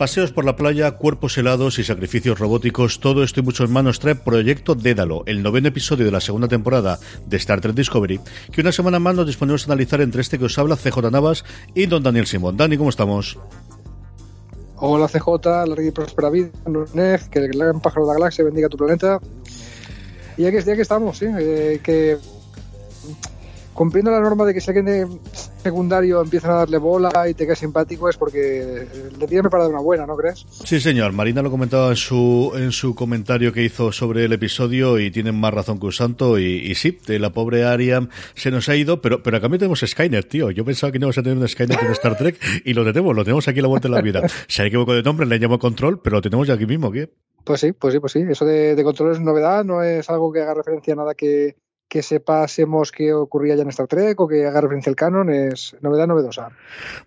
Paseos por la playa, cuerpos helados y sacrificios robóticos, todo esto y mucho en manos trae Proyecto Dédalo, el noveno episodio de la segunda temporada de Star Trek Discovery, que una semana más nos disponemos a analizar entre este que os habla CJ Navas y don Daniel Simón. Dani, ¿cómo estamos? Hola CJ, larga y próspera vida, que el gran pájaro de la galaxia bendiga tu planeta. Y aquí, que estamos, ¿sí? Eh, que cumpliendo la norma de que si alguien de secundario empiezan a darle bola y te queda simpático es porque le tiene preparada una buena, ¿no crees? Sí, señor. Marina lo comentaba en su, en su comentario que hizo sobre el episodio y tienen más razón que un santo. Y, sí, la pobre Ariam se nos ha ido, pero, pero a cambio tenemos Skynet, tío. Yo pensaba que no íbamos a tener un Skynet en Star Trek y lo tenemos, lo tenemos aquí a la vuelta de la vida. Se ha equivocado de nombre, le llamo control, pero lo tenemos ya aquí mismo, ¿qué? Pues sí, pues sí, pues sí. Eso de, de control es novedad, no es algo que haga referencia a nada que, que sepásemos qué ocurría ya en Star Trek o que haga referencia al canon es novedad novedosa.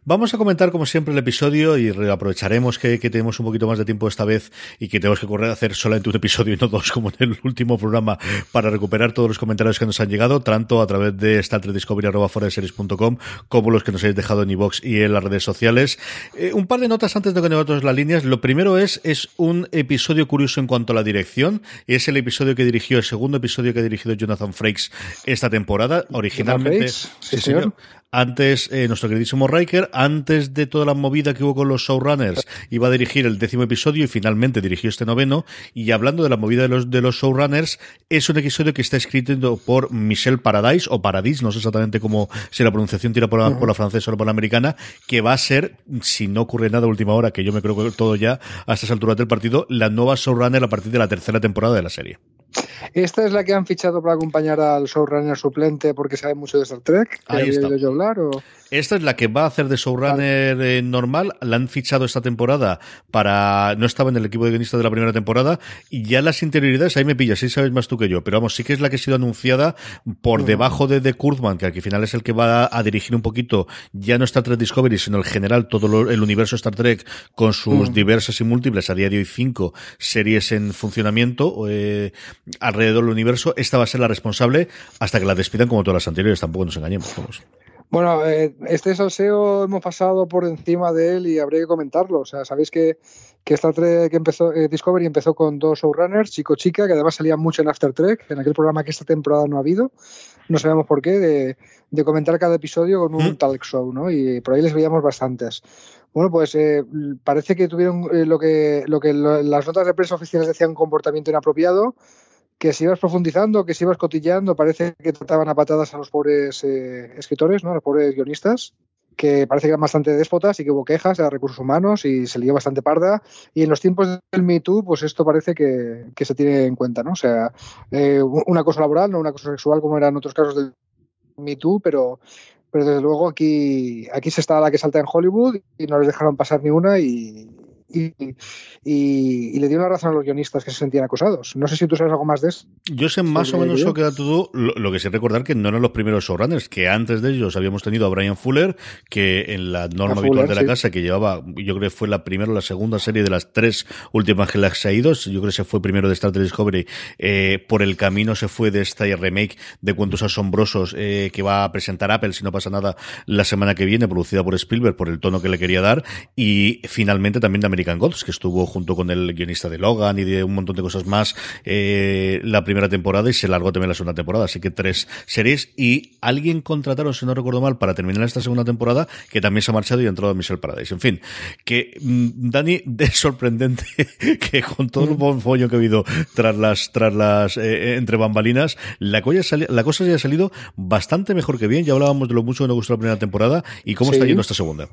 Vamos a comentar como siempre el episodio y aprovecharemos que, tenemos un poquito más de tiempo esta vez y que tenemos que correr a hacer solamente un episodio y no dos como en el último programa para recuperar todos los comentarios que nos han llegado, tanto a través de Star Trek Discovery como los que nos habéis dejado en iVox y en las redes sociales. Eh, un par de notas antes de que nos las líneas. Lo primero es, es un episodio curioso en cuanto a la dirección. Es el episodio que dirigió, el segundo episodio que ha dirigido Jonathan Esta temporada. Originalmente, sí, señor. Antes, eh, nuestro queridísimo Riker, antes de toda la movida que hubo con los showrunners, iba a dirigir el décimo episodio y finalmente dirigió este noveno. Y hablando de la movida de los, de los showrunners, es un episodio que está escrito por Michelle Paradise, o Paradis, no sé exactamente cómo, si la pronunciación tira por la, por la francesa o por la americana, que va a ser, si no ocurre nada a última hora, que yo me creo que todo ya a estas alturas del partido, la nueva showrunner a partir de la tercera temporada de la serie. Esta es la que han fichado para acompañar al showrunner suplente porque sabe mucho de Star Trek. Ahí está. Esta es la que va a hacer de showrunner eh, normal. La han fichado esta temporada para. No estaba en el equipo de guionistas de la primera temporada. Y ya las interioridades, ahí me pillas, sí sabes más tú que yo. Pero vamos, sí que es la que ha sido anunciada por debajo de, de Kurtzman, que al final es el que va a dirigir un poquito, ya no Star Trek Discovery, sino el general, todo el universo Star Trek, con sus diversas y múltiples, a día de hoy cinco series en funcionamiento eh, alrededor del universo. Esta va a ser la responsable hasta que la despidan como todas las anteriores. Tampoco nos engañemos. Vamos. Bueno, eh, este salseo hemos pasado por encima de él y habría que comentarlo. O sea, sabéis que, que Star Trek empezó, eh, Discovery empezó con dos showrunners, chico-chica, que además salían mucho en After Trek, en aquel programa que esta temporada no ha habido, no sabemos por qué, de, comentar cada episodio con un talk show, ¿no? Y por ahí les veíamos bastantes. Bueno, pues eh, parece que tuvieron lo que, lo que las notas de prensa oficiales decían comportamiento inapropiado que si ibas profundizando, que si ibas cotillando, parece que trataban a patadas a los pobres eh, escritores, ¿no? a los pobres guionistas, que parece que eran bastante déspotas y que hubo quejas a recursos humanos y se lió bastante parda. Y en los tiempos del Me Too, pues esto parece que, se tiene en cuenta, ¿no? O sea, eh, una cosa laboral, no una cosa sexual como eran otros casos del Me Too, pero, pero desde luego aquí, aquí se está la que salta en Hollywood y no les dejaron pasar ni una y, y, le dio la razón a los guionistas que se sentían acosados. No sé si tú sabes algo más de eso. Yo sé más o menos lo que da todo. Lo, que sé recordar que no eran los primeros showrunners, que antes de ellos habíamos tenido a Brian Fuller, que en la norma habitual de la casa, que llevaba, yo creo que fue la primera o la segunda serie de las tres últimas que las ha ido, yo creo que se fue primero de Star Trek Discovery, eh, por el camino se fue de esta remake de Cuentos Asombrosos eh, que va a presentar Apple, si no pasa nada, la semana que viene, producida por Spielberg, por el tono que le quería dar, y finalmente también de American American Gods, que estuvo junto con el guionista de Logan y de un montón de cosas más eh, la primera temporada y se largó también la segunda temporada. Así que tres series y alguien contrataron, si no recuerdo mal, para terminar esta segunda temporada, que también se ha marchado y ha entrado a Michelle Paradise. En fin, que mm, Dani, es sorprendente que con todo el buen follo que ha habido tras las, tras las, eh, entre bambalinas, la, la cosa ya ha salido bastante mejor que bien. Ya hablábamos de lo mucho que nos gustó la primera temporada y cómo está yendo esta segunda.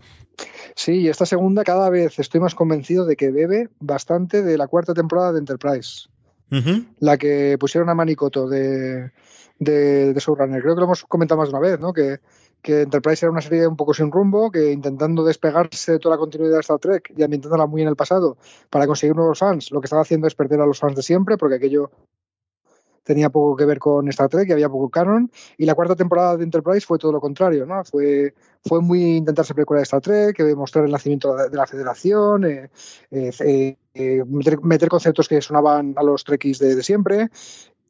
Sí, y esta segunda cada vez estoy más convencido de que bebe bastante de la cuarta temporada de Enterprise. La que pusieron a Manicoto de, de, de. Creo que lo hemos comentado más de una vez, ¿no? Que, que Enterprise era una serie un poco sin rumbo, que intentando despegarse de toda la continuidad de Star Trek y ambientándola muy en el pasado para conseguir nuevos fans, lo que estaba haciendo es perder a los fans de siempre, porque aquello tenía poco que ver con Star Trek, y había poco canon. Y la cuarta temporada de Enterprise fue todo lo contrario, ¿no? Fue, fue muy intentarse precuela de Star Trek, mostrar el nacimiento de la Federación, eh, eh, eh, meter, conceptos que sonaban a los Trekkies de, siempre.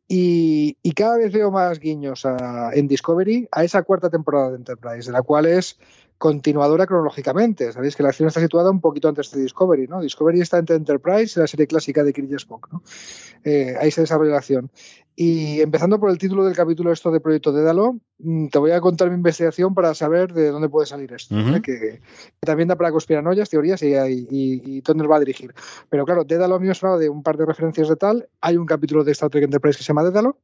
Y, cada vez veo más guiños en Discovery a esa cuarta temporada de Enterprise, de la cual es continuadora cronológicamente. Sabéis que la acción está situada un poquito antes de Discovery, ¿no? Discovery está entre Enterprise y la serie clásica de Kirk Spock, ¿no? Eh, ahí se desarrolla la acción. Y empezando por el título del capítulo esto de Proyecto Dédalo, mm, te voy a contar mi investigación para saber de dónde puede salir esto, que, también da para conspiranoias, teorías y, y, dónde nos va a dirigir. Pero claro, Dédalo a mí me ha de un par de referencias de tal. Hay un capítulo de Star Trek Enterprise que se llama Dédalo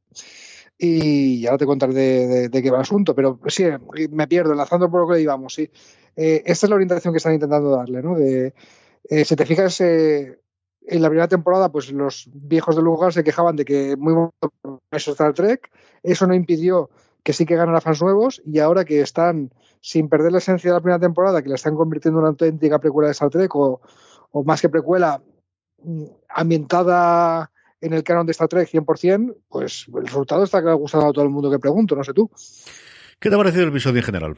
y ahora te contaré de, de, qué va el asunto, pero sí, me pierdo, enlazando por lo que íbamos, sí. Eh, esta es la orientación que están intentando darle, ¿no? De, eh, si te fijas, eh, en la primera temporada, pues los viejos del lugar se quejaban de que muy bueno eso Star Trek, eso no impidió que sí que ganara fans nuevos, y ahora que están sin perder la esencia de la primera temporada, que la están convirtiendo en una auténtica precuela de Star Trek, o, o más que precuela, mm, ambientada en el canon de Star Trek 100%, pues el resultado está que ha gustado a todo el mundo que pregunto, no sé tú. ¿Qué te ha parecido el episodio en general?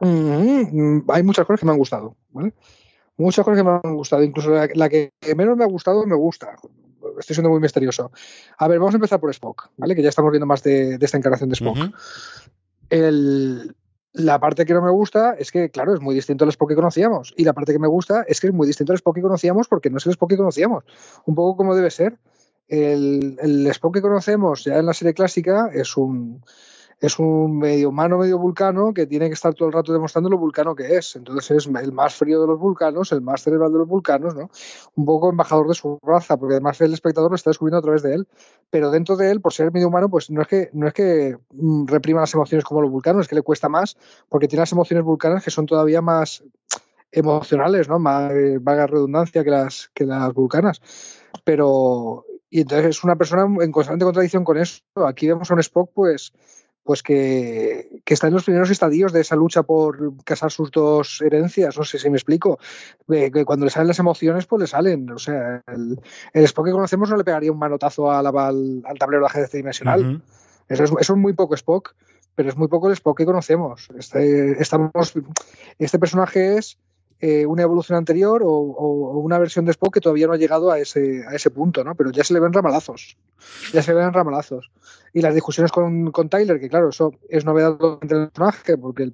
Mm, hay muchas cosas que me han gustado, ¿vale? Muchas cosas que me han gustado, incluso la, que menos me ha gustado me gusta. Estoy siendo muy misterioso. A ver, vamos a empezar por Spock, ¿vale? Que ya estamos viendo más de, esta encarnación de Spock. el, la parte que no me gusta es que, claro, es muy distinto al Spock que conocíamos. Y la parte que me gusta es que es muy distinto al Spock que conocíamos porque no es el Spock que conocíamos. Un poco como debe ser. El, el Spock que conocemos ya en la serie clásica es un, es un medio humano, medio vulcano que tiene que estar todo el rato demostrando lo vulcano que es. Entonces es el más frío de los vulcanos, el más cerebral de los vulcanos, ¿no? Un poco embajador de su raza, porque además el espectador lo está descubriendo a través de él. Pero dentro de él, por ser medio humano, pues no es que, no es que mm, reprima las emociones como los vulcanos, es que le cuesta más, porque tiene las emociones vulcanas que son todavía más emocionales, ¿no? Más eh, vaga redundancia que las, que las vulcanas. Pero, y entonces es una persona en constante contradicción con eso. Aquí vemos a un Spock, pues, pues que, está en los primeros estadios de esa lucha por casar sus dos herencias, no sé si me explico, que cuando le salen las emociones, pues le salen, o sea, el, Spock que conocemos no le pegaría un manotazo al, tablero de ajedrez dimensional, eso, es, eso es muy poco Spock, pero es muy poco el Spock que conocemos, este, estamos, este personaje es eh, una evolución anterior o, una versión de Spock que todavía no ha llegado a ese, a ese punto, ¿no? Pero ya se le ven ramalazos. Ya se le ven ramalazos. Y las discusiones con, con Tyler, que claro, eso es novedad entre el personaje, porque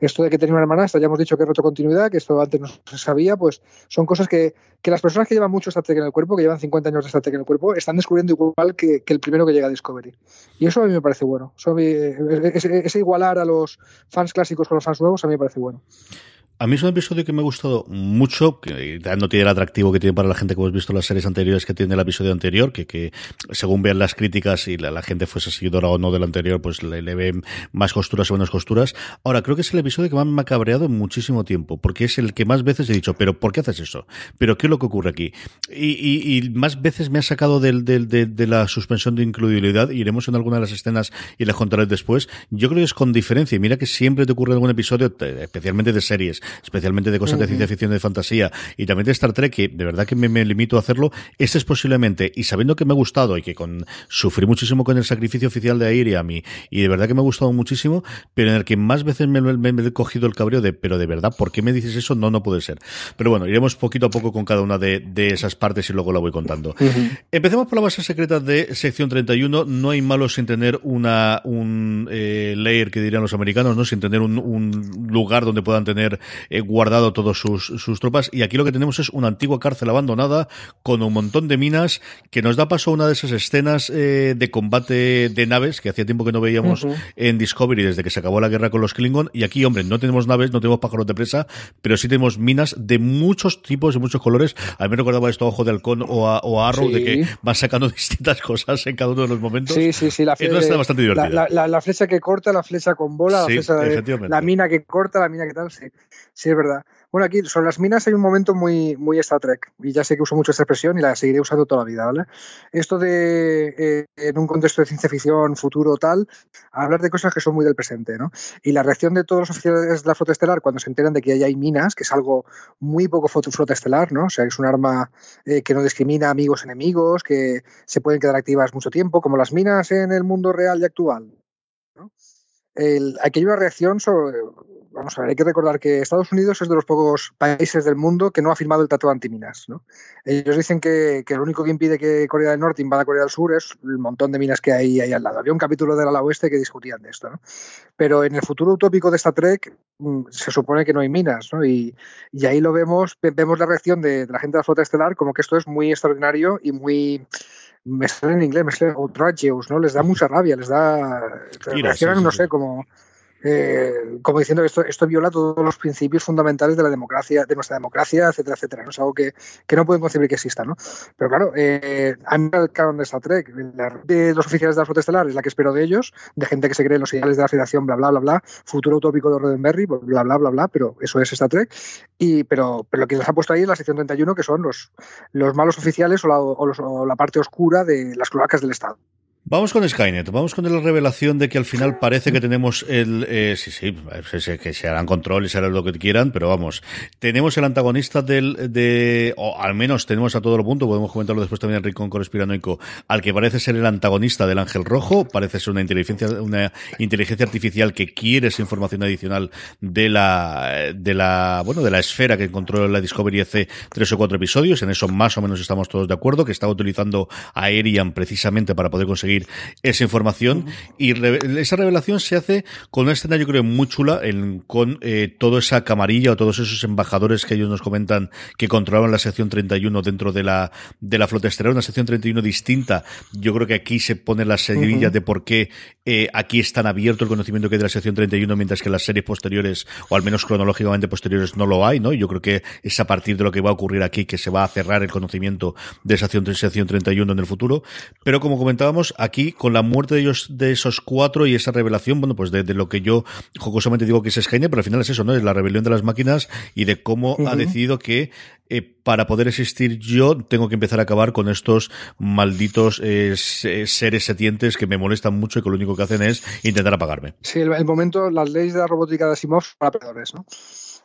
esto de que tenía una hermanastra, ya hemos dicho que es retrocontinuidad, que esto antes no se sabía, pues son cosas que, que las personas que llevan mucho Trek en el cuerpo, que llevan 50 años de Trek en el cuerpo, están descubriendo igual que, el primero que llega a Discovery. Y eso a mí me parece bueno. ese igualar a los fans clásicos con los fans nuevos a mí me parece bueno. A mí es un episodio que me ha gustado mucho, que no tiene el atractivo que tiene para la gente que hemos visto las series anteriores que tiene el episodio anterior, que, que según vean las críticas y la, gente fuese seguidora o no del anterior, pues le, ven más costuras o menos costuras. Ahora, creo que es el episodio que me ha cabreado en muchísimo tiempo, porque es el que más veces he dicho, pero ¿por qué haces eso? ¿Pero qué es lo que ocurre aquí? Y, y, más veces me ha sacado del, del, de, la suspensión de includibilidad, iremos en alguna de las escenas y les contaré después. Yo creo que es con diferencia, y mira que siempre te ocurre algún episodio, especialmente de series, especialmente de cosas de ciencia ficción y de fantasía, y también de Star Trek, que de verdad que me, limito a hacerlo, este es posiblemente, y sabiendo que me ha gustado y que con sufrí muchísimo con el sacrificio oficial de Airiam y, y de verdad que me ha gustado muchísimo, pero en el que más veces me, he cogido el cabreo de, pero de verdad, ¿por qué me dices eso? No, no puede ser. Pero bueno, iremos poquito a poco con cada una de, esas partes y luego la voy contando. Empecemos por la base secreta de sección 31. No hay malo sin tener una, un eh, layer que dirían los americanos, ¿no? Sin tener un, un lugar donde puedan tener guardado todos sus, sus tropas. Y aquí lo que tenemos es una antigua cárcel abandonada con un montón de minas que nos da paso a una de esas escenas eh, de combate de naves que hacía tiempo que no veíamos en Discovery desde que se acabó la guerra con los Klingon. Y aquí, hombre, no tenemos naves, no tenemos pájaros de presa, pero sí tenemos minas de muchos tipos, de muchos colores. A mí me recordaba esto a Ojo de Halcón o a, o Arrow, de que van sacando distintas cosas en cada uno de los momentos. Sí, sí, sí. La, flecha, bastante divertida. La, flecha que corta, la flecha con bola, la, flecha, la mina que corta, la mina que tal, sí. Sí, es verdad. Bueno, aquí sobre las minas hay un momento muy, muy Star Trek, y ya sé que uso mucho esta expresión y la seguiré usando toda la vida, ¿vale? Esto de, eh, en un contexto de ciencia ficción, futuro, tal, hablar de cosas que son muy del presente, ¿no? Y la reacción de todos los oficiales de la flota estelar cuando se enteran de que ahí hay minas, que es algo muy poco flota estelar, ¿no? O sea, es un arma eh, que no discrimina amigos enemigos, que se pueden quedar activas mucho tiempo, como las minas en el mundo real y actual. ¿no? El, aquí hay una reacción sobre, vamos a ver, hay que recordar que Estados Unidos es de los pocos países del mundo que no ha firmado el Tratado Antiminas. ¿no? Ellos dicen que, que, lo único que impide que Corea del Norte invada Corea del Sur es el montón de minas que hay ahí al lado. Había un capítulo del ala oeste que discutían de esto. ¿no? Pero en el futuro utópico de Star Trek mm, se supone que no hay minas. ¿no? Y, y, ahí lo vemos, vemos la reacción de, de la gente de la flota estelar como que esto es muy extraordinario y muy me sale en inglés, me sale outrageous, ¿no? Les da mucha rabia, les da. Mira, reaccionan, sí, sí, no sí. sé, como. Eh, como diciendo que esto, esto viola todos los principios fundamentales de la democracia, de nuestra democracia, etcétera, etcétera. ¿no? Es algo que, que no pueden concebir que exista, ¿no? Pero claro, eh, a mí canon de Star Trek, la de los oficiales de la flota estelar es la que espero de ellos, de gente que se cree en los ideales de la federación, bla, bla, bla, bla, futuro utópico de Roddenberry, bla, bla, bla, bla, pero eso es Star Trek. Y, pero, pero lo que les ha puesto ahí es la sección 31, que son los, los malos oficiales o la, o, los, o la parte oscura de las cloacas del Estado. Vamos con Skynet, vamos con la revelación de que al final parece que tenemos el... Eh, sí, sí, que se harán control y se harán lo que quieran, pero vamos, tenemos el antagonista del... de o al menos tenemos a todo el punto, podemos comentarlo después también en Rincón Conspiranoico, al que parece ser el antagonista del Ángel Rojo, parece ser una inteligencia una inteligencia artificial que quiere esa información adicional de la de la bueno de la esfera que encontró la Discovery hace tres o cuatro episodios, en eso más o menos estamos todos de acuerdo, que estaba utilizando a Arian precisamente para poder conseguir esa información y re esa revelación se hace con una escena yo creo muy chula en, con eh, toda esa camarilla o todos esos embajadores que ellos nos comentan que controlaban la sección 31 dentro de la de la flota estelar, una sección 31 distinta. Yo creo que aquí se pone la semilla uh -huh. de por qué eh, aquí es tan abierto el conocimiento que hay de la sección 31 mientras que en las series posteriores o al menos cronológicamente posteriores no lo hay, ¿no? Yo creo que es a partir de lo que va a ocurrir aquí que se va a cerrar el conocimiento de esa sección 31 en el futuro. Pero como comentábamos, aquí con la muerte de ellos de esos cuatro y esa revelación bueno pues de, de lo que yo jocosamente digo que es Skynet pero al final es eso no es la rebelión de las máquinas y de cómo uh -huh. ha decidido que eh, para poder existir yo tengo que empezar a acabar con estos malditos eh, seres setientes que me molestan mucho y que lo único que hacen es intentar apagarme. Sí, el, el momento, las leyes de la robótica de Asimov para peores, ¿no?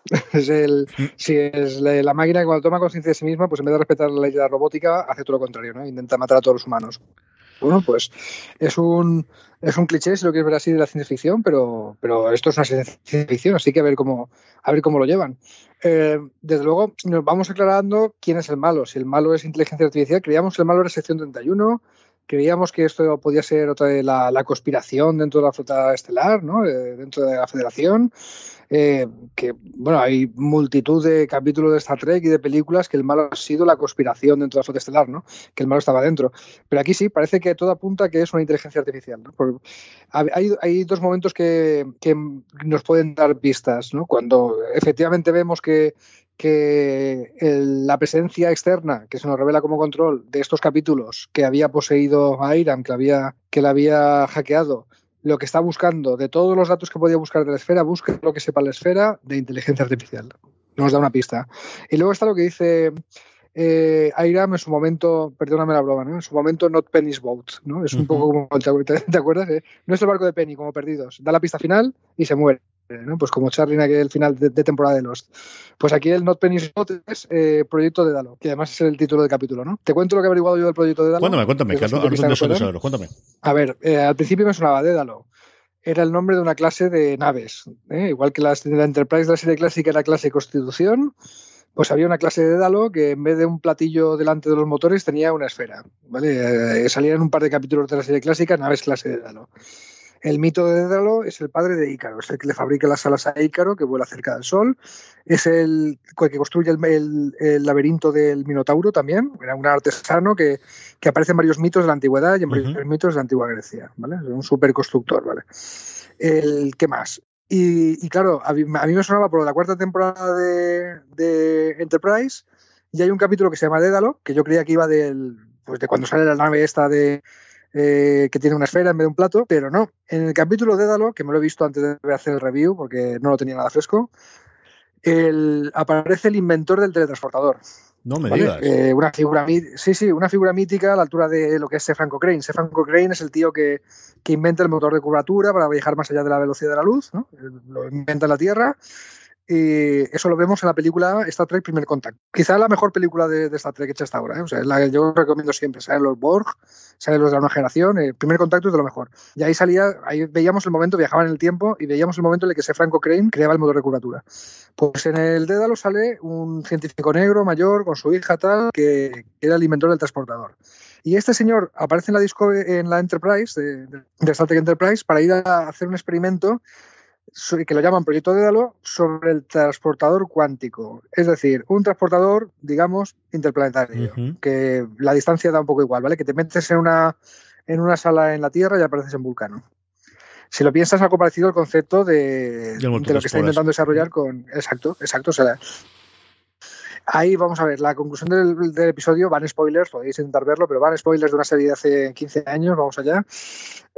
es el, si es la, la, máquina que cuando toma conciencia de sí misma, pues en vez de respetar la ley de la robótica, hace todo lo contrario, ¿no? Intenta matar a todos los humanos. Bueno, pues es un, es un cliché, si lo quieres ver así, de la ciencia ficción, pero, pero esto es una ciencia ficción, así que a ver cómo, a ver cómo lo llevan. Eh, desde luego, nos vamos aclarando quién es el malo. Si el malo es inteligencia artificial, creíamos que el malo era sección 31, creíamos que esto podía ser otra de la, la conspiración dentro de la flota estelar, ¿no? Eh, dentro de la federación. Eh, que bueno, hay multitud de capítulos de Star Trek y de películas que el malo ha sido la conspiración dentro de la flota estelar, ¿no? Que el malo estaba dentro. Pero aquí sí, parece que todo apunta que es una inteligencia artificial. ¿no? Hay, dos momentos que, que, nos pueden dar pistas, ¿no? Cuando efectivamente vemos que, que el, la presencia externa que se nos revela como control de estos capítulos que había poseído a Iram, que, había, que la había hackeado, lo que está buscando, de todos los datos que podía buscar de la esfera, busca lo que sepa la esfera de inteligencia artificial. Nos da una pista. Y luego está lo que dice eh, Airam en su momento, perdóname la broma, ¿no? en su momento Not Penny's Boat, ¿no? Es un uh -huh. poco como, ¿te, te acuerdas? Eh? No es el barco de Penny, como perdidos. Da la pista final y se muere. ¿No? Pues como Charlie en aquel final de, de, temporada de Lost. Pues aquí el Not Penny's Boat es eh, Proyecto de Dalo, que además es el título del capítulo, ¿no? Te cuento lo que he averiguado yo del Proyecto de Dalo. Cuéntame, cuéntame, que no cuéntame. A ver, eh, al principio me sonaba Dédalo. Era el nombre de una clase de naves, ¿eh? igual que la, la Enterprise de la serie clásica era clase Constitución, pues había una clase de Dalo que en vez de un platillo delante de los motores tenía una esfera. ¿vale? Eh, salían un par de capítulos de la serie clásica, naves clase de Dalo. El mito de Dédalo es el padre de Ícaro, es el que le fabrica las alas a Ícaro, que vuela cerca del Sol. Es el que construye el, el, el laberinto del Minotauro también. Era un artesano que, que, aparece en varios mitos de la antigüedad y en varios uh -huh. mitos de la antigua Grecia. ¿vale? Es un superconstructor. ¿vale? El, ¿Qué más? Y, y, claro, a mí, a mí, me sonaba por la cuarta temporada de, de, Enterprise y hay un capítulo que se llama Dédalo, que yo creía que iba del, pues de cuando sale la nave esta de, eh, que tiene una esfera en vez de un plato, pero no. En el capítulo de Dédalo, que me lo he visto antes de hacer el review, porque no lo tenía nada fresco, el, aparece el inventor del teletransportador. No me digas. Eh, una figura, sí, sí, una figura mítica a la altura de lo que es Stefan Cochrane. Stefan Cochrane es el tío que, que, inventa el motor de curvatura para viajar más allá de la velocidad de la luz, ¿no? lo inventa en la Tierra y eso lo vemos en la película Star Trek Primer Contacto. Quizá la mejor película de, Star Trek hecha hasta ahora. ¿eh? O sea, la que yo recomiendo siempre. Salen los Borg, salen los de la nueva generación. El primer contacto es de lo mejor. Y ahí salía, ahí veíamos el momento, viajaban en el tiempo y veíamos el momento en el que ese Franco Crane creaba el motor de curvatura. Pues en el Dédalo sale un científico negro mayor con su hija tal, que era el inventor del transportador. Y este señor aparece en la, disco, en la Enterprise, de, de Star Trek Enterprise, para ir a hacer un experimento que lo llaman proyecto Dédalo, sobre el transportador cuántico. Es decir, un transportador, digamos, interplanetario, que la distancia da un poco igual, ¿vale? Que te metes en una, en una sala en la Tierra y apareces en Vulcano. Si lo piensas, algo parecido al concepto de, lo que está intentando desarrollar con. Exacto, exacto. O sea, ahí vamos a ver, la conclusión del, del, episodio van spoilers, podéis intentar verlo, pero van spoilers de una serie de hace 15 años, vamos allá.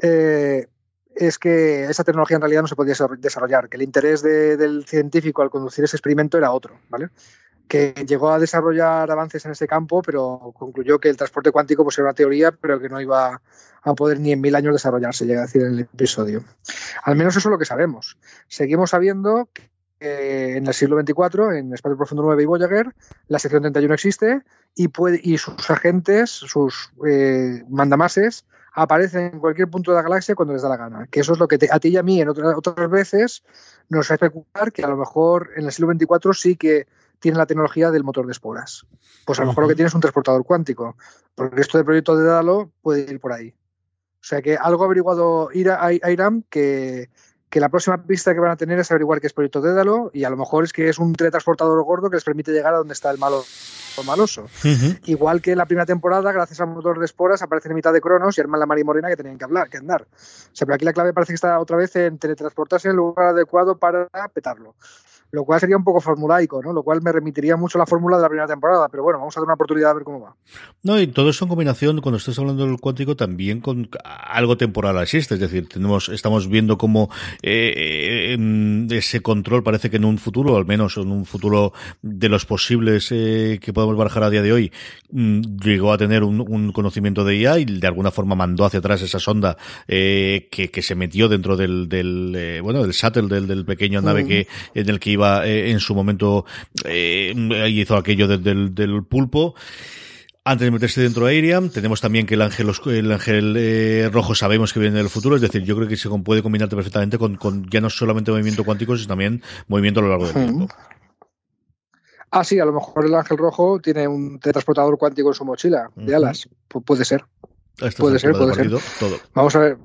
Eh, es que esa tecnología en realidad no se podía desarrollar, que el interés del científico al conducir ese experimento era otro, ¿vale? que llegó a desarrollar avances en ese campo, pero concluyó que el transporte cuántico pues, era una teoría, pero que no iba a poder ni en mil años desarrollarse, llega a decir en el episodio. Al menos eso es lo que sabemos. Seguimos sabiendo que en el siglo XXIV, en Espacio Profundo 9 y Voyager, la sección 31 existe y, puede, y sus agentes, sus eh, mandamases, aparecen en cualquier punto de la galaxia cuando les da la gana. Que eso es lo que a ti y a mí en otras, otras veces nos hace especular que a lo mejor en el siglo XXIV sí que tiene la tecnología del motor de esporas. Pues a lo mejor lo que tiene es un transportador cuántico, porque esto del proyecto de Dalo puede ir por ahí. O sea que algo ha averiguado Iram que, que la próxima pista que van a tener es averiguar qué es proyecto Dédalo y a lo mejor es que es un teletransportador gordo que les permite llegar a donde está el malo maloso. Igual que en la primera temporada, gracias al motor de esporas, aparece en mitad de Cronos y arman la Mar y Morena que tenían que hablar, que andar. O sea, pero aquí la clave parece que está otra vez en teletransportarse en el lugar adecuado para petarlo lo cual sería un poco formulaico, ¿no? Lo cual me remitiría mucho a la fórmula de la primera temporada, pero bueno, vamos a dar una oportunidad a ver cómo va. No, y todo eso en combinación, cuando estás hablando del cuántico, también con algo temporal existe, es decir, tenemos, estamos viendo cómo eh, ese control parece que en un futuro, al menos en un futuro de los posibles eh, que podemos barajar a día de hoy, mm, llegó a tener un, conocimiento de IA y de alguna forma mandó hacia atrás esa sonda eh, que, que, se metió dentro del, del eh, bueno, del shuttle, del, del pequeño nave que, en el que iba eh, en su momento, eh, hizo aquello del, del, pulpo. Antes de meterse dentro de Airiam, tenemos también que el ángel, el ángel eh, rojo sabemos que viene del futuro, es decir, yo creo que se puede combinarte perfectamente con, con ya no solamente movimiento cuántico, sino también movimiento a lo largo del tiempo. Ah, sí, a lo mejor el ángel rojo tiene un transportador cuántico en su mochila de alas. puede ser puede ser, puede ser. Vamos a ver,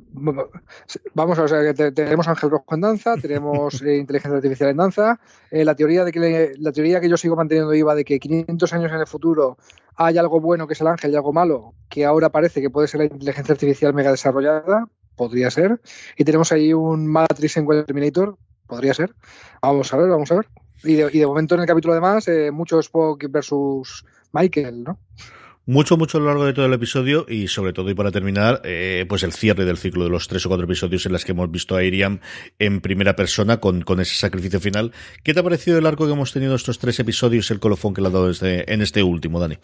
vamos a ver, tenemos Ángel Rojo en danza, tenemos eh, inteligencia artificial en danza. Eh, la teoría de que la teoría que yo sigo manteniendo iba de que 500 años en el futuro hay algo bueno que es el ángel y algo malo, que ahora parece que puede ser la inteligencia artificial mega desarrollada, podría ser. Y tenemos ahí un Matrix en Terminator, podría ser. Vamos a ver, vamos a ver. Y de, y de momento en el capítulo además, eh, mucho Spock versus Michael, ¿no? Mucho, mucho a lo largo de todo el episodio y sobre todo y para terminar, eh, pues el cierre del ciclo de los tres o cuatro episodios en los que hemos visto a Iriam en primera persona con, con ese sacrificio final. ¿Qué te ha parecido el arco que hemos tenido estos tres episodios, el colofón que le ha dado este, en este último, Dani?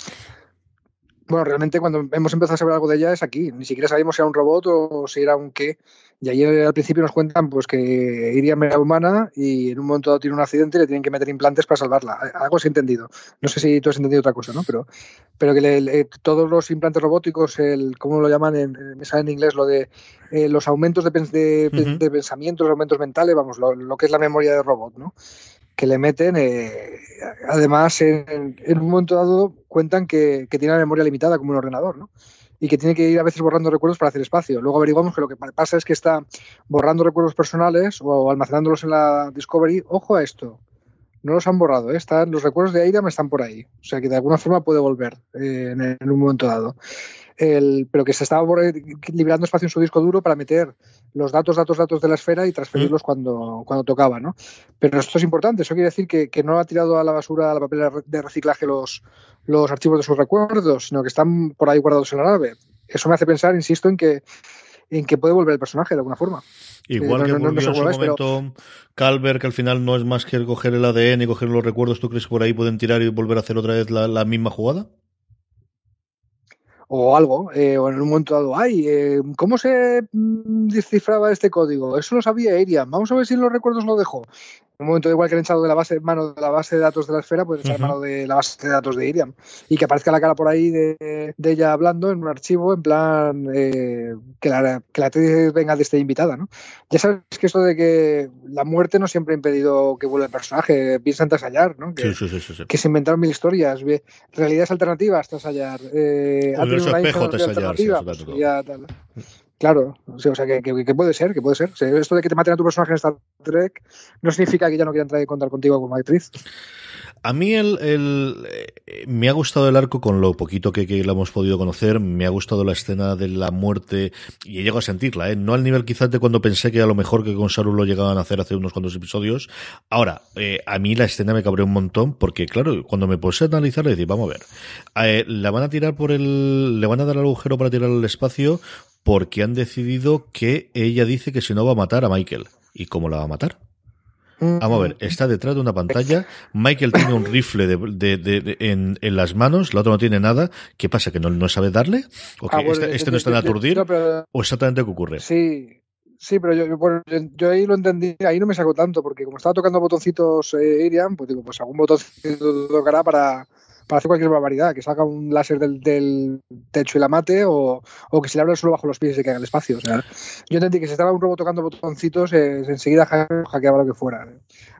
Bueno, realmente cuando hemos empezado a saber algo de ella es aquí. Ni siquiera sabíamos si era un robot o si era un qué. Y ahí al principio nos cuentan pues que iría era humana y en un momento dado tiene un accidente y le tienen que meter implantes para salvarla. Algo se ha entendido. No sé si tú has entendido otra cosa, ¿no? Pero, pero que todos los implantes robóticos, el, ¿cómo lo llaman? En, me sale en inglés lo de eh, los aumentos de, de, pensamientos, aumentos mentales, vamos, lo, lo, que es la memoria de robot, ¿no? Que le meten. Eh, además, en, un momento dado cuentan que, tiene la memoria limitada como un ordenador, ¿no? Y que tiene que ir a veces borrando recuerdos para hacer espacio. Luego averiguamos que lo que pasa es que está borrando recuerdos personales o almacenándolos en la Discovery. Ojo a esto. No los han borrado, ¿eh? están, los recuerdos de Aida están por ahí. O sea que de alguna forma puede volver eh, en, un momento dado pero que se estaba liberando espacio en su disco duro para meter los datos, datos, datos de la esfera y transferirlos mm. cuando, cuando tocaba, ¿no? Pero esto es importante, eso quiere decir que, que, no ha tirado a la basura, a la papel de reciclaje los, los archivos de sus recuerdos, sino que están por ahí guardados en la nave. Eso me hace pensar, insisto, en que en que puede volver el personaje de alguna forma. Igual que volvió en su momento Calver, que al final no es más que coger el ADN y coger los recuerdos, ¿tú crees que por ahí pueden tirar y volver a hacer otra vez la misma jugada? O algo, eh, o en un momento dado, ay, eh, ¿cómo se mm, descifraba este código? Eso lo sabía Irian, vamos a ver si en los recuerdos lo dejó un momento igual que han echado de la base mano de la base de datos de la esfera, pueden echar mano de la base de datos de Iriam. Y que aparezca la cara por ahí de, ella hablando en un archivo, en plan eh, que, la, que la actriz venga de esta invitada, ¿no? Ya sabes que esto de que la muerte no siempre ha impedido que vuelva el personaje, piensa en Tasallar, ¿no? Que, sí, sí, sí, que se inventaron mil historias, realidades alternativas, Tasallar. Eh, espejo, Tasallar, Claro, o sea, que, puede ser, que puede ser. esto de que te maten a tu personaje en Star Trek no significa que ya no quieran traer contar contigo como actriz. A mí el, eh, me ha gustado el arco con lo poquito que, que, lo hemos podido conocer, me ha gustado la escena de la muerte y he llegado a sentirla, ¿eh? no al nivel quizás de cuando pensé que a lo mejor que con Saru lo llegaban a hacer hace unos cuantos episodios. Ahora, eh, a mí la escena me cabreó un montón porque claro, cuando me puse a analizar le decía, vamos a ver, eh, la van a tirar por el, le van a dar el agujero para tirar al espacio porque han decidido que ella dice que si no va a matar a Michael. ¿Y cómo la va a matar? Vamos a ver, está detrás de una pantalla. Michael tiene un rifle de, en, las manos, la otra no tiene nada. ¿Qué pasa? ¿Que no, no sabe darle? ¿O que ah, este, este, no está en aturdir? ¿O exactamente qué ocurre? Sí, Sí, pero yo, yo, ahí lo entendí, ahí no me saco tanto, porque como estaba tocando botoncitos eh, Irian, pues digo, pues algún botoncito tocará para, para hacer cualquier barbaridad, que salga un láser del, techo y la mate, o, que se le abra el suelo bajo los pies y se caiga el espacio. O sea, yo entendí que si estaba un robot tocando botoncitos, eh, enseguida hackeaba lo que fuera.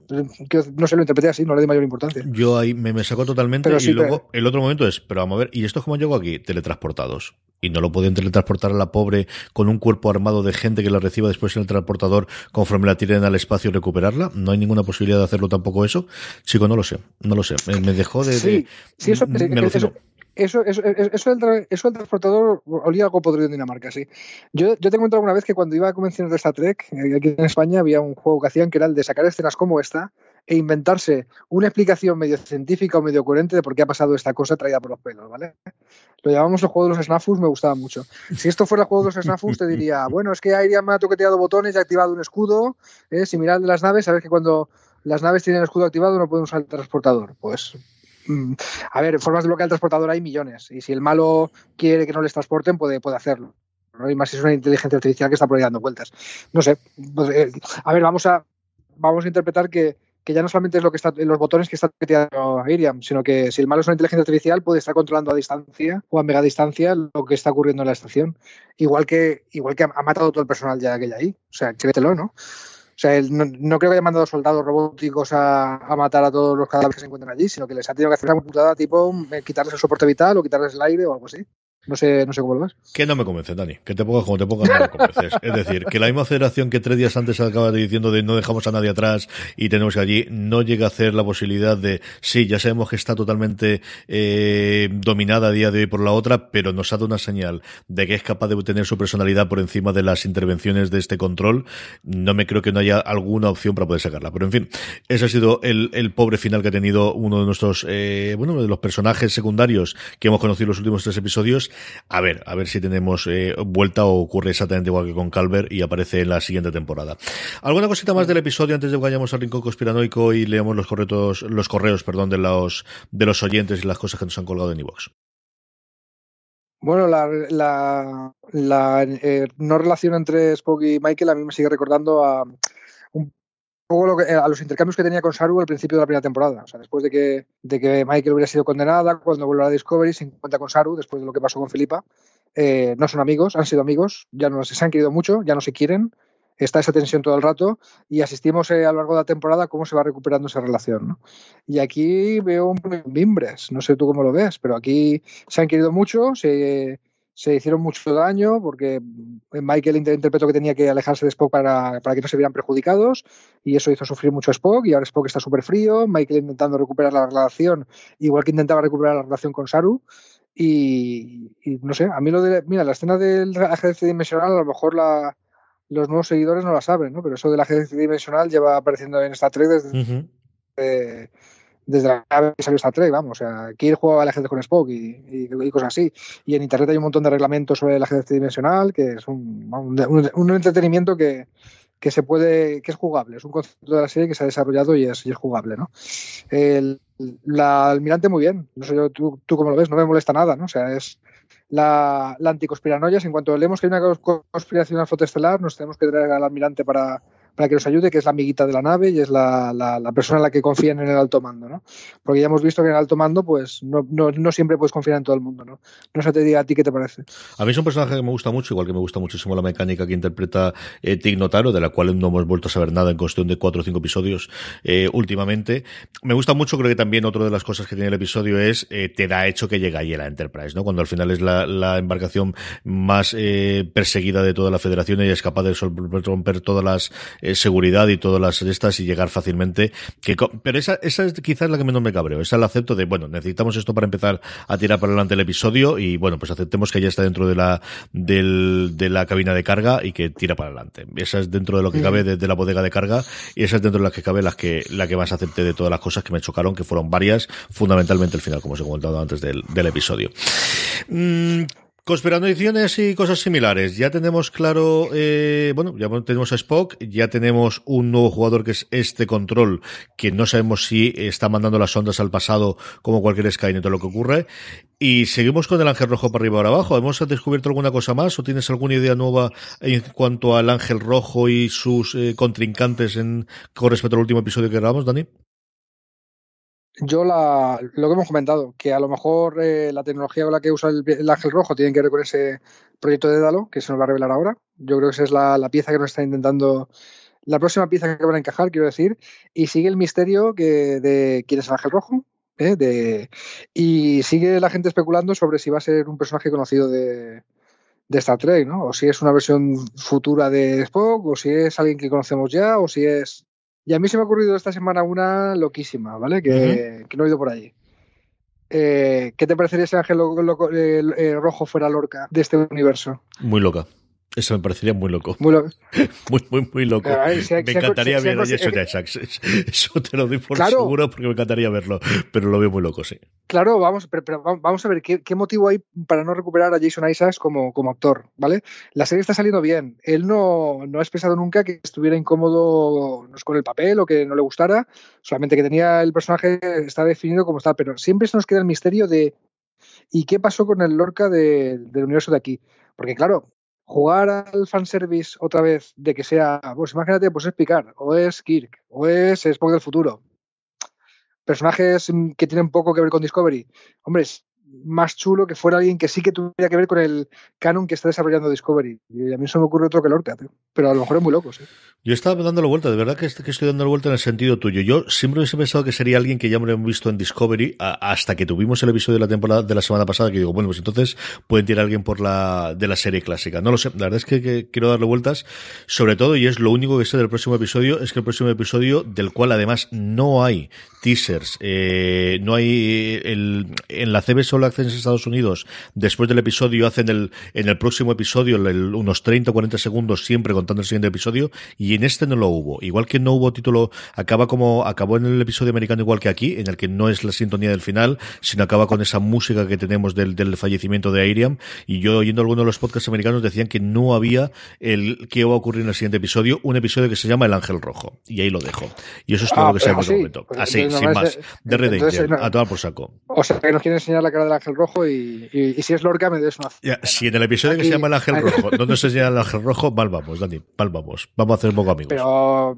No se lo interpreté así, no le di mayor importancia. Yo ahí me, me sacó totalmente. y luego el otro momento es, pero vamos a ver, ¿y esto cómo llegó aquí? Teletransportados y no lo pueden teletransportar a la pobre con un cuerpo armado de gente que la reciba después en el transportador conforme la tiren al espacio y recuperarla. No hay ninguna posibilidad de hacerlo tampoco eso. Chico, no lo sé, no lo sé. Me, dejó de... Sí, sí eso, me, eso, eso, eso, eso, del, eso del transportador olía algo podrido en Dinamarca, sí. Yo, yo te encontrado alguna vez que cuando iba a convenciones de Star Trek, eh, aquí en España había un juego que hacían que era el de sacar escenas como esta e inventarse una explicación medio científica o medio coherente de por qué ha pasado esta cosa traída por los pelos, ¿vale? Lo llamamos el juego de los snafus, me gustaba mucho. Si esto fuera el juego de los snafus, te diría, bueno, es que Airiam me ha toqueteado botones y ha activado un escudo, ¿eh? similar de las naves, sabes que cuando las naves tienen el escudo activado no pueden usar el transportador. Pues a ver, formas de bloquear el transportador hay millones. Y si el malo quiere que no les transporten, puede, puede hacerlo. ¿no? Y más si es una inteligencia artificial que está por ahí dando vueltas. No sé. Pues, eh, a ver, vamos a, vamos a interpretar que, ya no solamente es lo que está en los botones que está metiendo Iriam, sino que si el malo es una inteligencia artificial, puede estar controlando a distancia o a mega distancia lo que está ocurriendo en la estación. Igual que, igual que ha matado todo el personal ya que hay ahí. O sea, créetelo, ¿no? O sea, él no, creo que haya mandado soldados robóticos a, matar a todos los cadáveres que se encuentran allí, sino que les ha tenido que hacer una computada tipo eh, quitarles el soporte vital o quitarles el aire o algo así. No sé, no sé cómo lo ves. Que no me convence, Dani. Que te pongas como te pongas, no me convences. Es decir, que la misma federación que tres días antes acaba diciendo de no dejamos a nadie atrás y tenemos que allí, no llega a hacer la posibilidad de, sí, ya sabemos que está totalmente eh, dominada a día de hoy por la otra, pero nos ha dado una señal de que es capaz de tener su personalidad por encima de las intervenciones de este control. No me creo que no haya alguna opción para poder sacarla. Pero en fin, ese ha sido el, el pobre final que ha tenido uno de nuestros, eh, bueno, de los personajes secundarios que hemos conocido en los últimos tres episodios a ver, a ver si tenemos eh, vuelta o ocurre exactamente igual que con Calvert y aparece en la siguiente temporada. ¿Alguna cosita más del episodio antes de que vayamos al rincón conspiranoico y leamos los correos, los correos, perdón, de los, de los oyentes y las cosas que nos han colgado en iVoox? Bueno, la, la, la eh, no relación entre Spock y Michael a mí me sigue recordando a eh, a los intercambios que tenía con Saru al principio de la primera temporada. O sea, después de que, de que Michael hubiera sido condenada, cuando vuelve a Discovery, se encuentra con Saru, después de lo que pasó con Filipa. Eh, no son amigos, han sido amigos, ya no se han querido mucho, ya no se quieren. Está esa tensión todo el rato y asistimos eh, a lo largo de la temporada cómo se va recuperando esa relación. Y aquí veo un mimbres, no sé tú cómo lo ves, pero aquí se han querido mucho, se, se hicieron mucho daño porque Michael interpretó que tenía que alejarse de Spock para, para, que no se vieran perjudicados y eso hizo sufrir mucho a Spock y ahora Spock está súper frío, Michael intentando recuperar la relación igual que intentaba recuperar la relación con Saru y, no sé, a mí lo de, mira, la escena del ajedrez dimensional a lo mejor la, los nuevos seguidores no la saben, ¿no? pero eso del ajedrez dimensional lleva apareciendo en esta 3 desde desde la nave que salió Star Trek, vamos. O sea, Kirk jugaba al ajedrez con Spock y, cosas así. Y en Internet hay un montón de reglamentos sobre el ajedrez tridimensional, que es un, un, entretenimiento que, que se puede, que es jugable, es un concepto de la serie que se ha desarrollado y es, y es jugable, ¿no? El, la almirante muy bien, no sé yo, tú, tú cómo lo ves, no me molesta nada, ¿no? O sea, es la, la anticonspiranoia, en cuanto leemos que hay una conspiración al estelar, nos tenemos que traer al almirante para, para que nos ayude, que es la amiguita de la nave y es la, la, persona en la que confían en el alto mando, ¿no? Porque ya hemos visto que en el alto mando, pues no, no, no, siempre puedes confiar en todo el mundo, ¿no? No sé te diga a ti qué te parece. A mí es un personaje que me gusta mucho, igual que me gusta muchísimo la mecánica que interpreta eh, Tig Notaro, de la cual no hemos vuelto a saber nada en cuestión de cuatro o cinco episodios eh, últimamente. Me gusta mucho, creo que también otra de las cosas que tiene el episodio es eh, te da hecho que llega ahí la Enterprise, ¿no? Cuando al final es la, la embarcación más eh, perseguida de toda la federación y es capaz de romper todas las eh, seguridad y todas las estas y llegar fácilmente. Que, pero esa, esa es quizás la que menos me cabreo. Esa la acepto de, bueno, necesitamos esto para empezar a tirar para adelante el episodio y bueno, pues aceptemos que ya está dentro de la, del, de la cabina de carga y que tira para adelante. Esa es dentro de lo que cabe de, de, la bodega de carga y esa es dentro de las que cabe las que, la que más acepté de todas las cosas que me chocaron, que fueron varias, fundamentalmente el final, como os he comentado antes del, del episodio. Mm, Conspiraciones y cosas similares. Ya tenemos claro, eh, bueno, ya tenemos a Spock, ya tenemos un nuevo jugador que es este control, que no sabemos si está mandando las ondas al pasado como cualquier Skynet o lo que ocurre. Y seguimos con el ángel rojo para arriba ahora abajo. ¿Hemos descubierto alguna cosa más o tienes alguna idea nueva en cuanto al ángel rojo y sus eh, contrincantes en, con respecto al último episodio que grabamos, Dani? Yo la, lo que hemos comentado, que a lo mejor eh, la tecnología con la que usa el, el, ángel rojo tiene que ver con ese proyecto de Dalo, que se nos va a revelar ahora. Yo creo que esa es la, la pieza que nos está intentando, la próxima pieza que van a encajar, quiero decir. Y sigue el misterio que, de quién es el ángel rojo. ¿eh? De, y sigue la gente especulando sobre si va a ser un personaje conocido de, de Star Trek, ¿no? O si es una versión futura de Spock, o si es alguien que conocemos ya, o si es y a mí se me ha ocurrido esta semana una loquísima, ¿vale? Que, uh -huh. que no he ido por allí. Eh, ¿Qué te parecería si Ángel lo, lo, el, el Rojo fuera Lorca de este universo? Muy loca. Eso me parecería muy loco. Muy, lo... muy, muy, muy, loco. Me encantaría ver a Jason Isaacs. Eso te lo doy por claro. seguro porque me encantaría verlo. Pero lo veo muy loco, sí. Claro, vamos, pero, pero vamos a ver ¿qué, qué, motivo hay para no recuperar a Jason Isaacs como, como actor, ¿vale? La serie está saliendo bien. Él no, no ha expresado nunca que estuviera incómodo con el papel o que no le gustara. Solamente que tenía el personaje, está definido como está. Pero siempre se nos queda el misterio de ¿y qué pasó con el Lorca de, del universo de aquí? Porque claro, jugar al fanservice otra vez de que sea, pues imagínate, pues es Picard, o es Kirk, o es Spock del futuro. Personajes que tienen poco que ver con Discovery. Hombre, más chulo que fuera alguien que sí que tuviera que ver con el canon que está desarrollando Discovery. Y a mí se me ocurre otro que Lorca, pero a lo mejor es muy loco, sí. Yo estaba dándole vuelta, de verdad que, estoy dando vuelta en el sentido tuyo. Yo siempre hubiese pensado que sería alguien que ya hemos visto en Discovery hasta que tuvimos el episodio de la temporada de la semana pasada que digo, bueno, pues entonces pueden tirar a alguien por la de la serie clásica. No lo sé, la verdad es que, quiero darle vueltas, sobre todo, y es lo único que sé del próximo episodio, es que el próximo episodio, del cual además no hay teasers, eh, no hay el, en la CB Solo Access en Estados Unidos, después del episodio hacen el, en el próximo episodio el, unos 30 o 40 segundos siempre contando el siguiente episodio, y en este no lo hubo. Igual que no hubo título, acaba como, acabó en el episodio americano igual que aquí, en el que no es la sintonía del final, sino acaba con esa música que tenemos del, del fallecimiento de Airiam, y yo oyendo algunos de los podcasts americanos decían que no había el que iba a ocurrir en el siguiente episodio, un episodio que se llama El Ángel Rojo, y ahí lo dejo. Y eso es todo ah, lo que sabemos de momento. Así, sin más. De Red Angel, no, a tomar por saco. O sea, que nos quieren enseñar la cara Ángel Rojo y, y, y si es Lorca me des una... Ya, si en el episodio aquí, que se llama El Ángel aquí. Rojo, ¿dónde se enseña el Ángel Rojo? Mal vamos, Dani, mal vamos. Vamos a hacer un poco amigos. Pero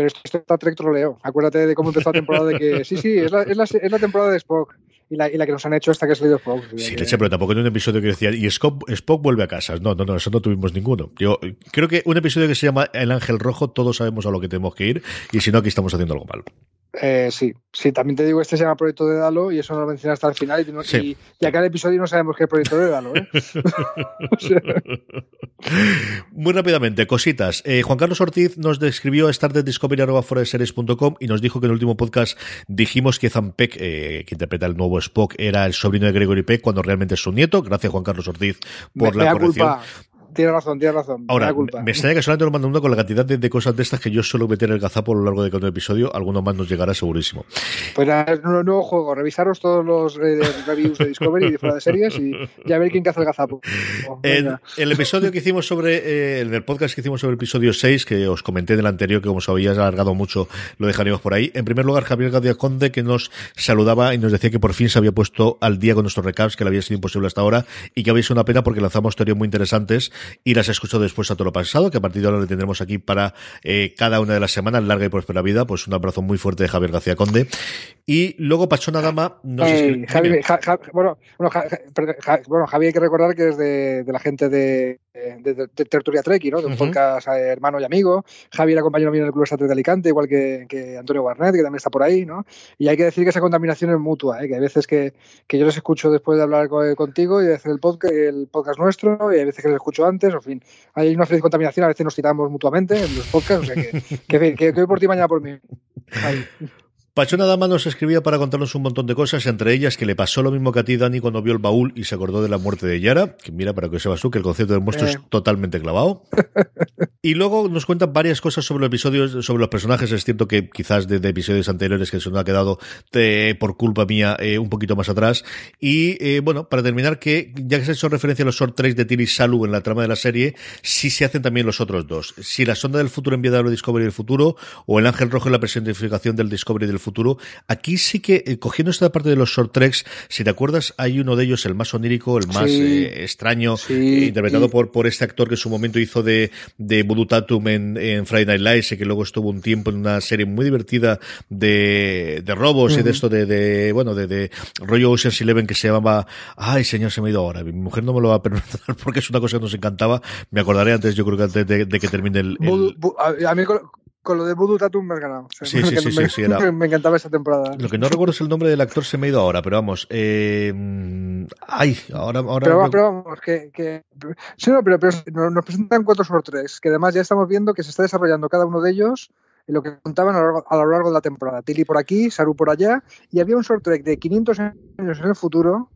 pero esto está Trek troleo. Acuérdate de cómo empezó la temporada de que sí, sí, es la, es la, es la temporada de Spock. Y la, y la, que nos han hecho hasta que ha salido Spock. Sí, leche, pero tampoco en un episodio que decía, y Spock, Spock vuelve a casa. No, no, no, eso no tuvimos ninguno. Yo creo que un episodio que se llama El Ángel Rojo, todos sabemos a lo que tenemos que ir, y si no, aquí estamos haciendo algo mal. Eh, sí, sí, también te digo, este se llama Proyecto de Dalo y eso no lo menciona hasta el final y, no, sí. y, y a cada episodio no sabemos qué es Proyecto de Dalo. ¿eh? o sea... Muy rápidamente, cositas. Eh, Juan Carlos Ortiz nos describió a startediscovery.com y nos dijo que en el último podcast dijimos que Zampek, eh, que interpreta el nuevo Spock, era el sobrino de Gregory Peck cuando realmente es su nieto. Gracias Juan Carlos Ortiz por me, la corrección. Culpa Tiene razón, tiene razón. Ahora, me extraña que solamente lo mando uno con la cantidad de, cosas de estas que yo suelo meter el gazapo a lo largo de cada episodio. Alguno más nos llegará segurísimo. Pues es un nuevo juego. Revisaros todos los eh, reviews de Discovery y de fuera de series y ya ver quién hace el gazapo. el episodio que hicimos sobre, eh, el podcast que hicimos sobre el episodio 6, que os comenté en el anterior, que como os había alargado mucho, lo dejaríamos por ahí. En primer lugar, Javier Gadia Conde, que nos saludaba y nos decía que por fin se había puesto al día con nuestros recaps, que le había sido imposible hasta ahora y que había sido una pena porque lanzamos teorías muy interesantes y las escuchó después a todo lo pasado, que a partir de ahora le tendremos aquí para eh, cada una de las semanas, larga y próspera vida. Pues un abrazo muy fuerte de Javier García Conde. Y luego Pachona Dama nos bueno, bueno, Javier, hay que recordar que es de, la gente de, de, Tertulia Treki, ¿no? De un podcast eh, hermano y amigo. Javier acompañó mío en el Club Estatal de Alicante, igual que, que, Antonio Barnett, que también está por ahí, ¿no? Y hay que decir que esa contaminación es mutua, ¿eh? que hay veces que, que yo les escucho después de hablar contigo y de hacer el podcast, el podcast nuestro, y hay veces que les escucho antes, en fin, hay una feliz contaminación, a veces nos citamos mutuamente en los podcasts, o sea que, que, hoy por ti, mañana por mí. Pachona Dama nos escribía para contarnos un montón de cosas, entre ellas que le pasó lo mismo que a ti, Dani, cuando vio el baúl y se acordó de la muerte de Yara, que mira, para que sepas tú, que el concepto del monstruo es eh. totalmente clavado. y luego nos cuentan varias cosas sobre los episodios, sobre los personajes. Es cierto que quizás de, episodios anteriores que se nos ha quedado por culpa mía eh, un poquito más atrás. Y eh, bueno, para terminar, que ya que se ha hecho referencia a los short tracks de Tilly Salu en la trama de la serie, sí se hacen también los otros dos. Si la sonda del futuro enviada a Discovery del futuro, o el ángel rojo en la personificación del Discovery del futuro. Aquí sí que, eh, cogiendo esta parte de los short treks, si te acuerdas, hay uno de ellos, el más onírico, el más eh, extraño, eh, interpretado por, por este actor que en su momento hizo de, de Voodoo Tatum en, en Friday Night Lights y que luego estuvo un tiempo en una serie muy divertida de, de robos y de esto de, de bueno, de, de rollo Ocean's Eleven que se llamaba, ay señor, se me ha ido ahora, mi mujer no me lo va a perdonar porque es una cosa que nos encantaba, me acordaré antes, yo creo que antes de, que termine el... a mí con lo de Voodoo Tatum me has ganado. sí, sí, sí, sí, me, encantaba esa temporada. Lo que no recuerdo es el nombre del actor, se me ha ido ahora, pero vamos. Eh, ay, ahora. ahora pero, vamos, que. que sí, no, pero, nos presentan cuatro sobre tres, que además ya estamos viendo que se está desarrollando cada uno de ellos en lo que contaban a lo, largo, de la temporada. Tilly por aquí, Saru por allá, y había un short track de 500 años en el futuro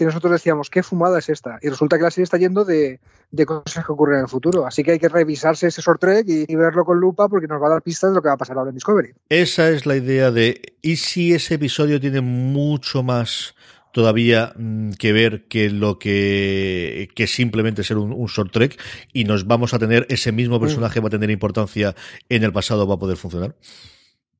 que nosotros decíamos, ¿qué fumada es esta? Y resulta que la serie está yendo de, cosas que ocurren en el futuro. Así que hay que revisarse ese short track y, verlo con lupa porque nos va a dar pistas de lo que va a pasar ahora en Discovery. Esa es la idea de, ¿y si ese episodio tiene mucho más todavía mm, que ver que lo que, que simplemente ser un, short track y nos vamos a tener ese mismo mm. personaje va a tener importancia en el pasado va a poder funcionar?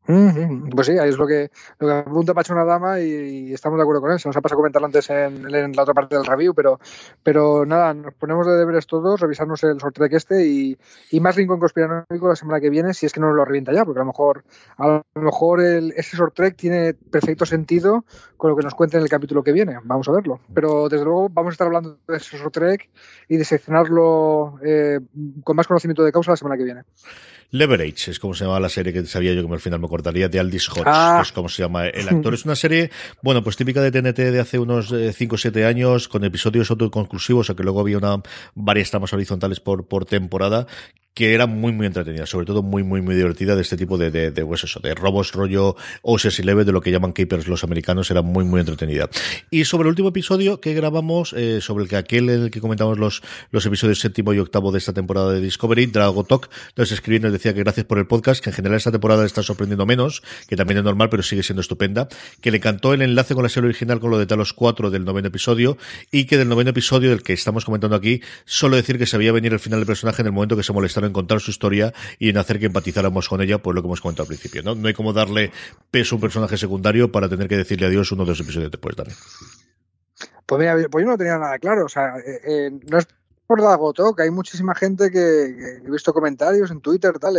Pues sí, ahí es lo que, lo que apunta Pacho una dama y, estamos de acuerdo con. Se nos ha pasado a comentarlo antes en, la otra parte del review, pero, pero nada, nos ponemos de deberes todos, revisarnos el sorteo de este y, y más Rincón Conspiranoico la semana que viene, si es que no nos lo revienta ya, porque a lo mejor, a lo mejor el, ese sorteo tiene perfecto sentido con lo que nos cuenta en el capítulo que viene. Vamos a verlo. Pero desde luego vamos a estar hablando de ese sorteo y de seccionarlo eh, con más conocimiento de causa la semana que viene. Leverage es como se llama la serie que sabía yo que al final me cortaría de Aldis Hodge, ah. que es como se llama el actor. Es una serie, bueno, pues típica de TNT de hace unos 5 o 7 años, con episodios autoconclusivos, o sea que luego había una, varias tramas horizontales por, por temporada, que era muy, muy entretenida, sobre todo muy, muy, muy divertida de este tipo de, de, de pues eso, de robos rollo Ocean's Eleven, de lo que llaman Keepers los americanos, era muy, muy entretenida. Y sobre el último episodio que grabamos, eh, sobre el que aquel en el que comentamos los, los episodios séptimo y octavo de esta temporada de Discovery, Drago Talk, nos escribió y nos decía que gracias por el podcast, que en general esta temporada está sorprendiendo menos, que también es normal, pero sigue siendo estupenda, que le encantó el enlace con la serie original con lo de Talos 4 del noveno episodio, y que del noveno episodio del que estamos comentando aquí, solo decir que se veía venir el final del personaje en el momento que se en contar su historia y en hacer que empatizáramos con ella, pues lo que hemos comentado al principio, ¿no? No hay como darle peso a un personaje secundario para tener que decirle adiós uno de los episodios después, Dani. Pues mira, pues yo no tenía nada claro, o sea, eh, eh, no es por Dagoto, que hay muchísima gente que, he visto comentarios en Twitter, tal,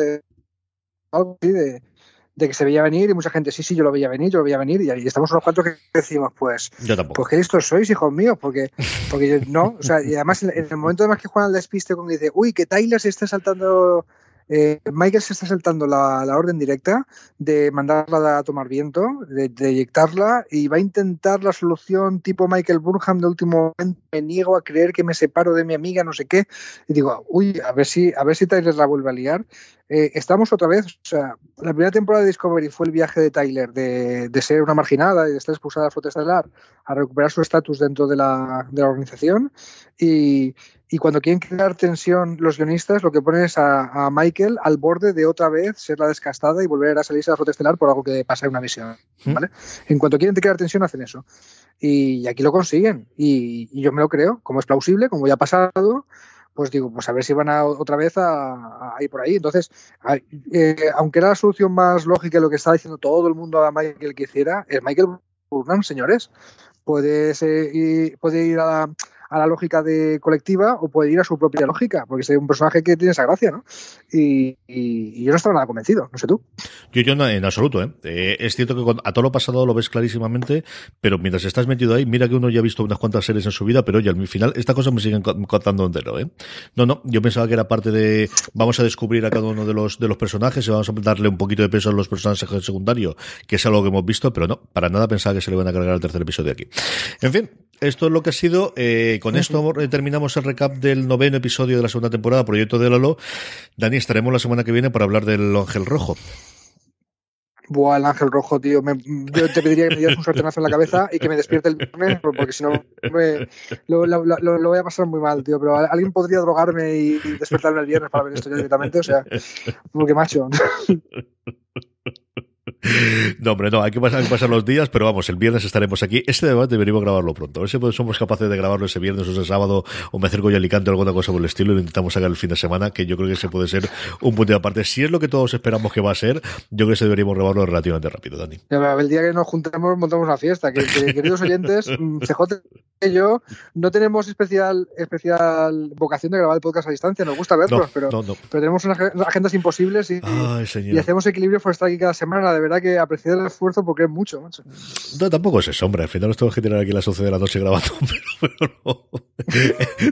algo así de, de que se veía venir y mucha gente, sí, sí, yo lo veía venir, yo lo veía venir y, ahí estamos unos cuantos que decimos, pues, yo pues que listos sois, hijos míos, porque, porque no, o sea, y además en, el momento además que juegan al despiste con que dice, uy, que Tyler se está saltando eh, Michael se está saltando la, orden directa de mandarla a tomar viento, de, eyectarla y va a intentar la solución tipo Michael Burnham de último momento. Me niego a creer que me separo de mi amiga, no sé qué. Y digo, uy, a ver si, a ver si Tyler la vuelve a liar. Eh, estamos otra vez, o sea, la primera temporada de Discovery fue el viaje de Tyler de, ser una marginada y de estar expulsada de la flota estelar a recuperar su estatus dentro de la, de la organización y, y cuando quieren crear tensión los guionistas, lo que ponen es a, Michael al borde de otra vez ser la descastada y volver a salirse a la flota estelar por algo que pasa en una misión. ¿Mm? ¿vale? En cuanto quieren crear tensión, hacen eso. Y, aquí lo consiguen. Y, yo me lo creo, como es plausible, como ya ha pasado, pues digo, pues a ver si van a, otra vez a, ir por ahí. Entonces, eh, aunque era la solución más lógica lo que estaba diciendo todo el mundo a Michael que hiciera, es Michael Burnham, señores. Puede, ser, puede ir a a la lógica de colectiva o puede ir a su propia lógica, porque es un personaje que tiene esa gracia, ¿no? Y, yo no estaba nada convencido, no sé tú. Yo, yo no, en absoluto, ¿eh? ¿eh? Es cierto que a todo lo pasado lo ves clarísimamente, pero mientras estás metido ahí, mira que uno ya ha visto unas cuantas series en su vida, pero oye, al final, esta cosa me siguen contando entero, ¿eh? No, no, yo pensaba que era parte de, vamos a descubrir a cada uno de los, de los personajes y vamos a darle un poquito de peso a los personajes secundarios, que es algo que hemos visto, pero no, para nada pensaba que se le iban a cargar al tercer episodio aquí. En fin, esto es lo que ha sido, eh, con esto terminamos el recap del noveno episodio de la segunda temporada, Proyecto de Lalo. Dani, estaremos la semana que viene para hablar del Ángel Rojo. Buah, el ángel rojo, tío. yo te pediría que me dieras un sartenazo en la cabeza y que me despierte el viernes, porque si no lo, voy a pasar muy mal, tío. Pero alguien podría drogarme y despertarme el viernes para ver esto ya directamente, o sea, porque macho. No, hombre, no, hay que, pasar, los días, pero vamos, el viernes estaremos aquí. Este debate deberíamos grabarlo pronto. A ver si somos capaces de grabarlo ese viernes o ese sábado, o me acerco yo a Alicante o alguna cosa por el estilo y lo intentamos sacar el fin de semana, que yo creo que ese puede ser un punto de aparte. Si es lo que todos esperamos que va a ser, yo creo que se deberíamos grabarlo relativamente rápido, Dani. El día que nos juntemos, montamos una fiesta. Que, queridos oyentes, mm, CJ y yo no tenemos especial, especial vocación de grabar el podcast a distancia, nos gusta verlos, pero, pero tenemos unas agendas imposibles y, y hacemos equilibrio por estar aquí cada semana, de verdad que apreciar el esfuerzo porque es mucho, macho. No, tampoco es eso, hombre. Al final nos tenemos que tirar aquí a las 11 de la noche grabando, pero, no.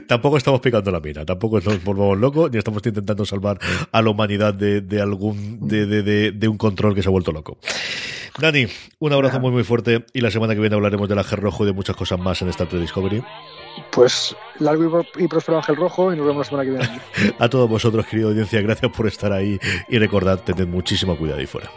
tampoco estamos picando la mina, tampoco nos volvamos locos, ni estamos intentando salvar a la humanidad de, algún, de, de, de, un control que se ha vuelto loco. Dani, un abrazo muy muy fuerte y la semana que viene hablaremos del Ángel Rojo y de muchas cosas más en Star Trek Discovery. Pues largo y próspero Ángel Rojo y nos vemos la semana que viene. a todos vosotros, querida audiencia, gracias por estar ahí y recordad, tened muchísimo cuidado ahí fuera.